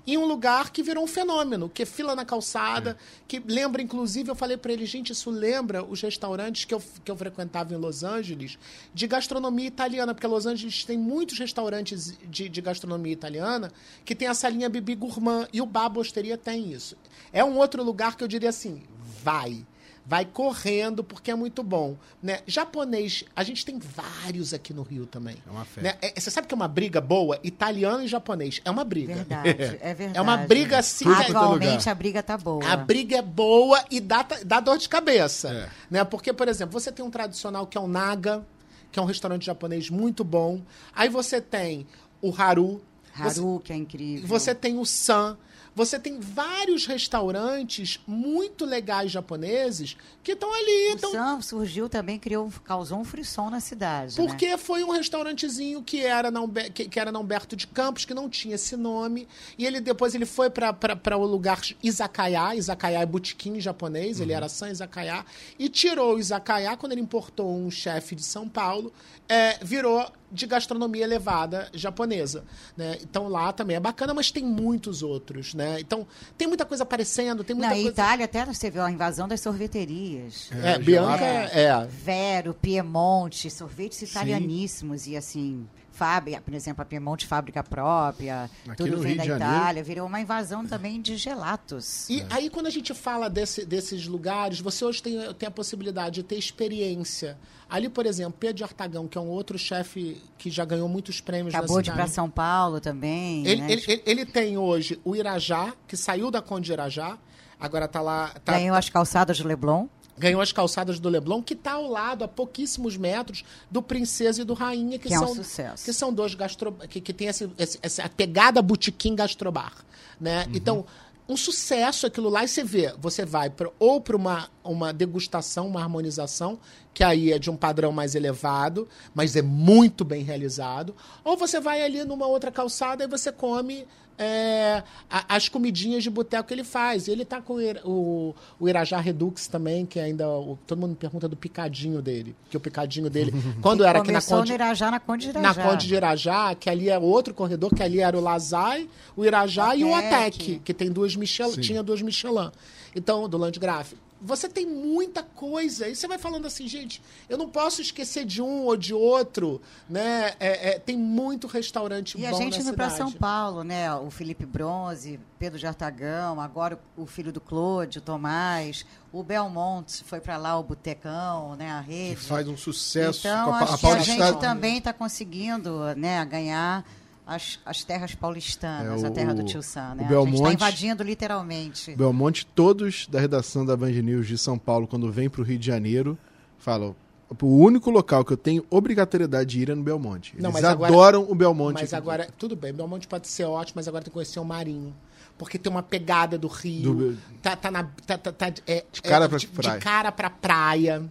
em um lugar que virou um fenômeno, que é fila na calçada, é. que lembra, inclusive, eu falei para ele, gente, isso lembra os restaurantes que eu, que eu frequentava em Los Angeles, de gastronomia italiana, porque Los Angeles tem muitos restaurantes de, de gastronomia italiana que tem essa linha Bibi Gourmand, e o Bar Bosteria tem isso. É um outro lugar que eu diria assim, vai vai correndo porque é muito bom, né? Japonês, a gente tem vários aqui no Rio também. É uma fé. Né? É, você sabe que é uma briga boa? Italiano e japonês. É uma briga. Verdade, é verdade. É uma briga assim. É Atualmente a briga tá boa. A briga é boa e dá, dá dor de cabeça. É. Né? Porque, por exemplo, você tem um tradicional que é o Naga, que é um restaurante japonês muito bom. Aí você tem o Haru. Você, Haru, que é incrível. você tem o San. Você tem vários restaurantes muito legais japoneses que estão ali. O Então, Sam surgiu também, criou, causou um frisson na cidade. né? porque foi um restaurantezinho que era, na Humber- que, que era na Humberto de Campos, que não tinha esse nome. E ele depois ele foi para o lugar Izakaya. Izakaya é botequim japonês, ele era San Izakaya. E tirou o Izakaya quando ele importou um chefe de São Paulo, é, virou de gastronomia elevada japonesa. Né? Então lá também é bacana, mas tem muitos outros. Né? Então tem muita coisa aparecendo, tem muita Na coisa. Itália até você viu a invasão das sorveterias. É, É, Bianca gelato. é. Vero, Piemonte, sorvetes italianíssimos e assim, fábrica, por exemplo, a Piemonte fábrica própria, Aqui tudo vem Rio da Janeiro. Itália, virou uma invasão também de gelatos. E aí, quando a gente fala desse- desses lugares, você hoje tem, tem a possibilidade de ter experiência. Ali, por exemplo, Pedro Artagão, que é um outro chefe que já ganhou muitos prêmios Acabou na de ir cidade. para São Paulo também, Ele, né? ele, ele- ele tem hoje o Irajá, que saiu da Conde de Irajá, agora tá lá. Tá, Ganhou as calçadas de Leblon. Ganhou as calçadas do Leblon, que está ao lado, a pouquíssimos metros, do Princesa e do Rainha, que, Que é um são, sucesso. que são dois gastro... que, que tem esse, esse- essa pegada botequim gastrobar. Né? Então, um sucesso aquilo lá, e você vê, você vai pra, ou para uma, uma degustação, uma harmonização, que aí é de um padrão mais elevado, mas é muito bem realizado, ou você vai ali numa outra calçada e você come é, a- as comidinhas de boteco que ele faz. Ele tá com o, o, Irajá Redux também, que ainda. o- todo mundo me pergunta do picadinho dele. Que o picadinho dele, quando era aqui na Conde, no Irajá, na Conde de na Irajá. Conde de Irajá, que ali é outro corredor, que ali era o Lazai, o Irajá e o Atec. Atec, que tem duas Michelin, Sim. tinha duas Michelin. Então, do Landgraf. Você tem muita coisa. E você vai falando assim, gente, eu não posso esquecer de um ou de outro, né? É, é, tem muito restaurante E bom a gente indo para. São Paulo, né? O Felipe Bronze, Pedro de Artagão, agora o filho do Clode, o Tomás, o Belmonte foi para lá, o Botecão, né? A Que rede. faz um sucesso Então, com a, a que a gente também está conseguindo né, ganhar as, as terras paulistanas, É, a terra o- do Tio Sam, né? o A gente Belmonte- está invadindo literalmente. Belmonte, todos da redação da Band News de São Paulo, quando vem pro Rio de Janeiro, falam. O único local que eu tenho obrigatoriedade de ir é no Belmonte. Eles Não, mas agora- adoram o Belmonte. Mas aqui. agora, tudo bem, Belmonte pode ser ótimo, mas agora tem que conhecer o Marinho. Porque tem uma pegada do Rio. Do- Tá, tá na. Tá, tá, tá- é, De cara é, pra de, praia. de cara pra praia.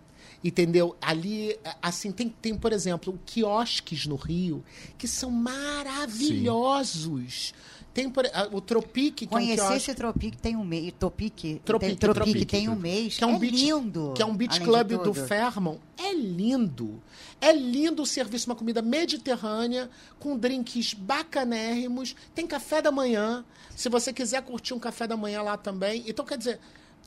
Entendeu? Ali, assim, tem, tem, por exemplo, quiosques no Rio que são maravilhosos. Tem por- o Tropique, que é um Conhecer esse Tropique tem um mês. Tropique, Tropique, tem, Tropique Tropique. tem um mês. que é um é beach, lindo. Que é um beach club do. Fairmont. É lindo. É lindo o serviço, uma comida mediterrânea, com drinks bacanérrimos. Tem café da manhã. Se você quiser curtir um café da manhã lá também. Então, quer dizer.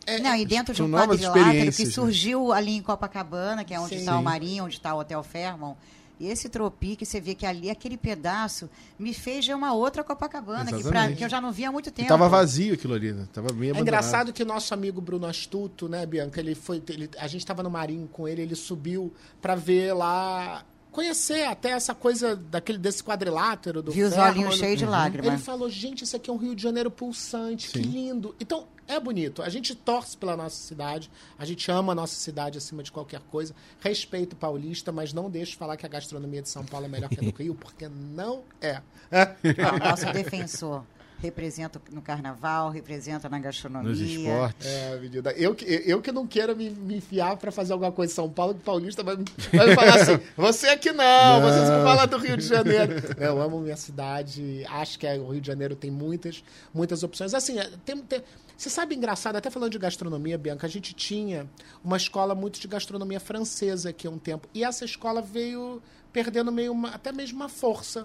É- Não, e dentro de um quadrilátero que né? surgiu ali em Copacabana, que é onde está o. Marinho, onde está o Hotel Fairmont. E esse Tropique, você vê que ali, aquele pedaço, me fez ver uma outra Copacabana, que, pra- que eu já não via há muito E tempo. tava vazio aquilo ali, né? Tava bem É abandonado. engraçado que nosso amigo Bruno Astuto, né, Bianca, ele foi, ele- a gente estava no Marinho com ele, ele subiu para ver lá, conhecer até essa coisa daquele desse quadrilátero do Viu os olhinhos cheios de Ele lágrimas. falou, gente, isso aqui é um Rio de Janeiro pulsante, que Sim. lindo. Então, é bonito. A gente torce pela nossa cidade, a gente ama a nossa cidade acima de qualquer coisa. Respeito o paulista, mas não deixe de falar que a gastronomia de São Paulo é melhor que a do Rio, porque não é. Não, o nosso defensor representa no carnaval, representa na gastronomia. Nos esportes. É, menina. Eu, que- eu que não quero me, me enfiar pra fazer alguma coisa em São Paulo, que o paulista vai, me- vai me falar assim: você aqui não, você só fala do Rio de Janeiro. Eu amo minha cidade, acho que é- o Rio de Janeiro tem muitas, muitas opções. Assim, é, tem, tem- você sabe, engraçado, até falando de gastronomia, Bianca, a gente tinha uma escola muito de gastronomia francesa aqui há um tempo. E essa escola veio perdendo meio uma- até mesmo uma força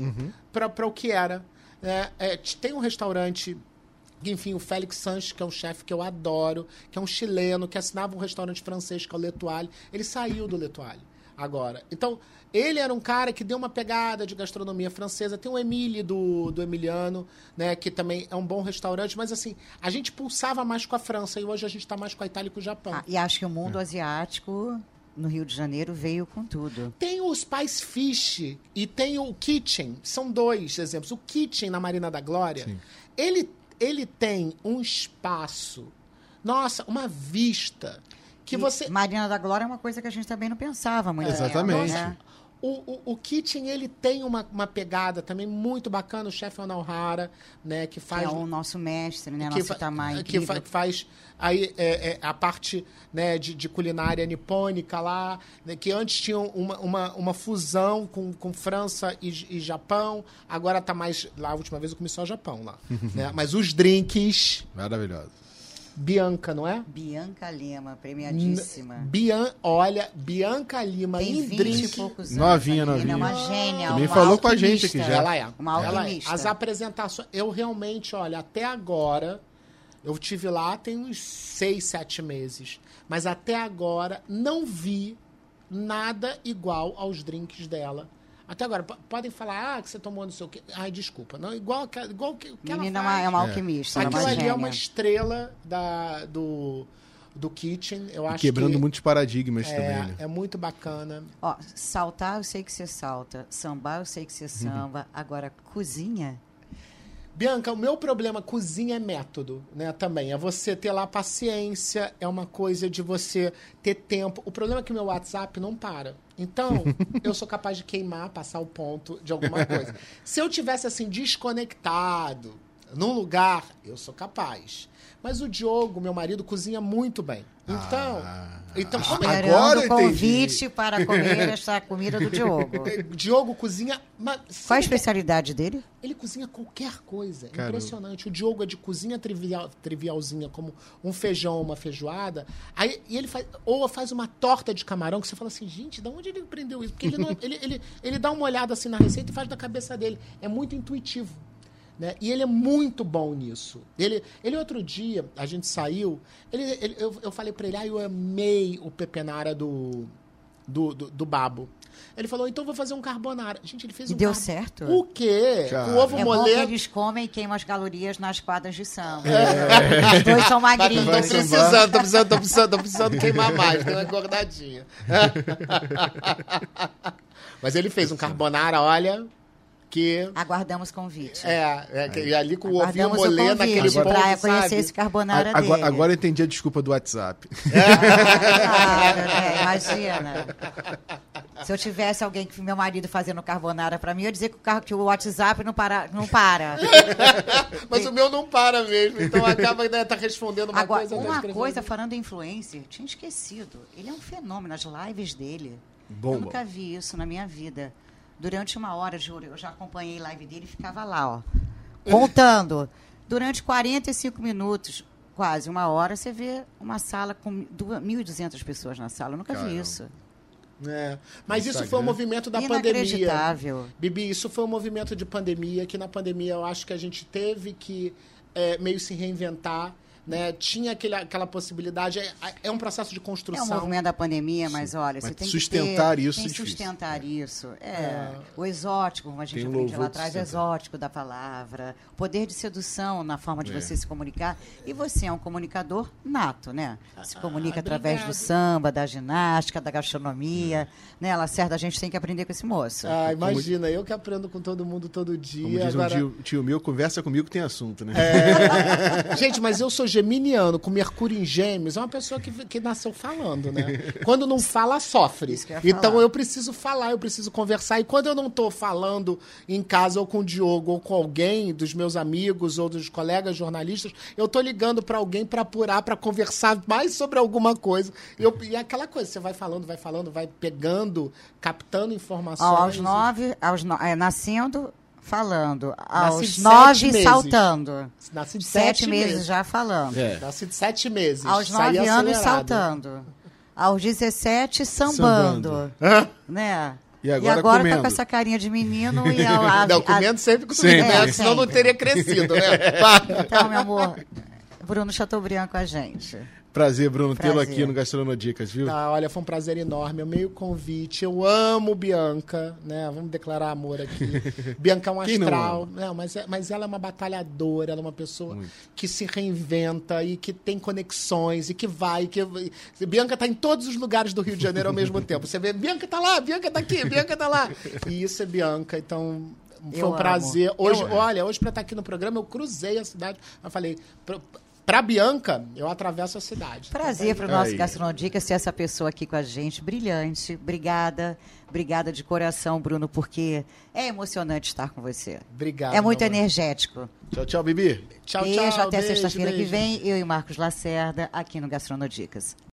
para o que era. É, é, tem um restaurante enfim, o Félix Sanches, que é um chefe que eu adoro, que é um chileno, que assinava um restaurante francês, que é o L'Etoile. Ele saiu do L'Etoile. agora. Então, ele era um cara que deu uma pegada de gastronomia francesa. Tem o Emile do, do Emiliano, né? Que também é um bom restaurante. Mas assim, a gente pulsava mais com a França e hoje a gente está mais com a Itália e com o Japão. Ah, e acho que o mundo asiático no Rio de Janeiro veio com tudo. Tem o Spice Fish e tem o Kitchen. São dois exemplos. O Kitchen na Marina da Glória, ele, ele tem um espaço, nossa, uma vista que E você Marina da Glória é uma coisa que a gente também não pensava muito. tempo, Exatamente. né? O, o, o Kitchen, ele tem uma, uma pegada também muito bacana, o chefe Onalhara, né, que Que faz... é o nosso mestre, né? que, Nosso fa- Itamar que, fa- que faz aí é, é, a parte né, de, de culinária nipônica lá, né, que antes tinha uma, uma, uma fusão com, com França e, e Japão, agora tá mais... Lá, a última vez eu comi só Japão lá. né? Mas os drinks, Maravilhoso. Bianca, não é? Bianca Lima, premiadíssima. Bian, olha, Bianca Lima Tem em 20 e drink. poucos anos. Novinha, menina novinha. É uma gênia. Também uma falou com a gente aqui alquimista. já. Ela é. Uma Ela é. alquimista. As apresentações. Eu realmente, olha, até agora. Eu tive lá tem uns seis, sete meses. Mas até agora não vi nada igual aos drinks dela. Até agora, po- podem falar, ah, que você tomou não sei o quê. Ai, desculpa. Não, igual, que- igual que, que ela Menina é faz. uma, é uma alquimista, é Aquilo uma ali gênia. é uma estrela da, do, do Kitchen. Eu acho quebrando que muitos paradigmas também, é, né? é muito bacana. Ó, saltar eu sei que você salta, sambar eu sei que você samba, agora cozinha... Bianca, o meu problema cozinha é método, né? Também. É você ter lá paciência, é uma coisa de você ter tempo. O problema é que meu WhatsApp não para. Então, eu sou capaz de queimar, passar o ponto de alguma coisa. Se eu tivesse assim, desconectado, num lugar, eu sou capaz. Mas o Diogo, meu marido, cozinha muito bem. Então, Ah. então como é? Agora convite para comer esta comida do Diogo. Diogo cozinha. Mas, Qual a especialidade dele? Ele cozinha qualquer coisa. É Caramba. Impressionante. O Diogo é de cozinha trivial, trivialzinha, como um feijão ou uma feijoada. Aí e ele faz. Ou faz uma torta de camarão que você fala assim, gente, de onde ele aprendeu isso? Porque ele, não, ele, ele, ele dá uma olhada assim na receita e faz da cabeça dele. É muito intuitivo. Né? E ele é muito bom nisso. Ele, ele outro dia, a gente saiu, ele, ele- eu, eu falei pra ele, ah, eu amei o pepenara do, do, do, do Babo. Ele falou, então vou fazer um carbonara. Gente, ele fez E um deu car- certo? O quê? O ovo É bom que moleque. eles comem e queimam as calorias nas quadras de samba. Os dois são magrinhos. Tô Vai precisando, tô precisando, tô precisando, tô precisando queimar mais, deu uma engordadinha. Mas ele fez um carbonara, olha, que. Aguardamos convite. É, é que- e ali com o ovinho molê naquele para ponto, conhecer sabe? esse carbonara A- agora, dele. agora eu entendi a desculpa do WhatsApp. Claro, né? Imagina. Se eu tivesse alguém que meu marido fazendo carbonara pra mim, eu ia dizer que o, carro, que o WhatsApp não para. Não para. Mas o meu não para mesmo, então acaba né, tá respondendo uma Agora, coisa. tá uma coisa, falando em influencer, tinha esquecido. Ele é um fenômeno, as lives dele. Bomba. Eu nunca vi isso na minha vida. Durante uma hora, juro, eu já acompanhei live dele e ficava lá, ó. Contando. Durante 45 minutos, quase uma hora, você vê uma sala com duas- 1.200 pessoas na sala. Eu nunca vi Caramba. isso. É. Mas isso Instagram. foi um movimento da pandemia. Inacreditável. Bibi, isso foi um movimento de pandemia, que na pandemia eu acho que a gente teve que é, meio se reinventar, né? Tinha aquele, aquela possibilidade, é, é um processo de É construção. o movimento da pandemia, mas olha, Mas você tem sustentar que ter, isso tem é difícil. sustentar isso. É, O exótico, como a gente Tem um aprende lá atrás, exótico da palavra, o poder de sedução na forma de É. você se comunicar. E você é um comunicador nato, né? Se comunica Ah, através do samba, da ginástica, da gastronomia. Né? Lacerda, a gente tem que aprender com esse moço. Ah, imagina, eu que aprendo com todo mundo todo dia. Como diz agora... um tio, tio meu, conversa comigo que tem assunto, né? Gente, mas eu sou geminiano, com Mercúrio em Gêmeos, é uma pessoa que, que nasceu falando, né? Quando não fala, sofre. Eu Então falar. eu preciso falar, eu preciso conversar. E quando eu não tô falando em casa ou com o Diogo ou com alguém dos meus amigos ou dos colegas jornalistas, eu tô ligando pra alguém pra apurar, pra conversar mais sobre alguma coisa. E, eu- e é aquela coisa, você vai falando, vai falando, vai pegando, captando informações. Ó, aos nove, aos no- é, nascendo, falando. Aos nove, sete meses. saltando. Nasci de Sete, meses, já falando. É. Nasci de sete meses. Aos saí nove anos, acelerado. saltando. Aos 17, sambando. Sambando. Né? E agora tá comendo. com essa carinha de menino e a, a, Não, a- comendo sempre com Sempre. né? senão não teria crescido, né? Então, meu amor, Bruno Chateaubriand com a gente. Prazer, Bruno, tê-lo Prazer. aqui no Gastronodicas, viu? Tá, olha, foi um prazer enorme. Eu meio convite. Eu amo Bianca, né? Vamos declarar amor aqui. Bianca é um Quem não astral. Não, mas, é- mas ela é uma batalhadora, ela é uma pessoa que se reinventa e que tem conexões e que vai. Que... Bianca tá em todos os lugares do Rio de Janeiro ao mesmo tempo. Você vê, Bianca tá lá, Bianca tá aqui, Bianca tá lá. E isso é Bianca, então. Foi Eu um amo. prazer. Hoje, Eu olha, hoje pra estar aqui no programa, eu cruzei a cidade. Eu falei, pra, Bianca, eu atravesso a cidade. Prazer para o nosso Aí. Gastronodicas ter essa pessoa aqui com a gente, brilhante. Obrigada, obrigada de coração, Bruno, porque é emocionante estar com você. Obrigado. é muito energético. Tchau, tchau, Bibi. Tchau, beijo, tchau. até beijo, sexta-feira que vem, eu e Marcos Lacerda aqui no Gastronodicas.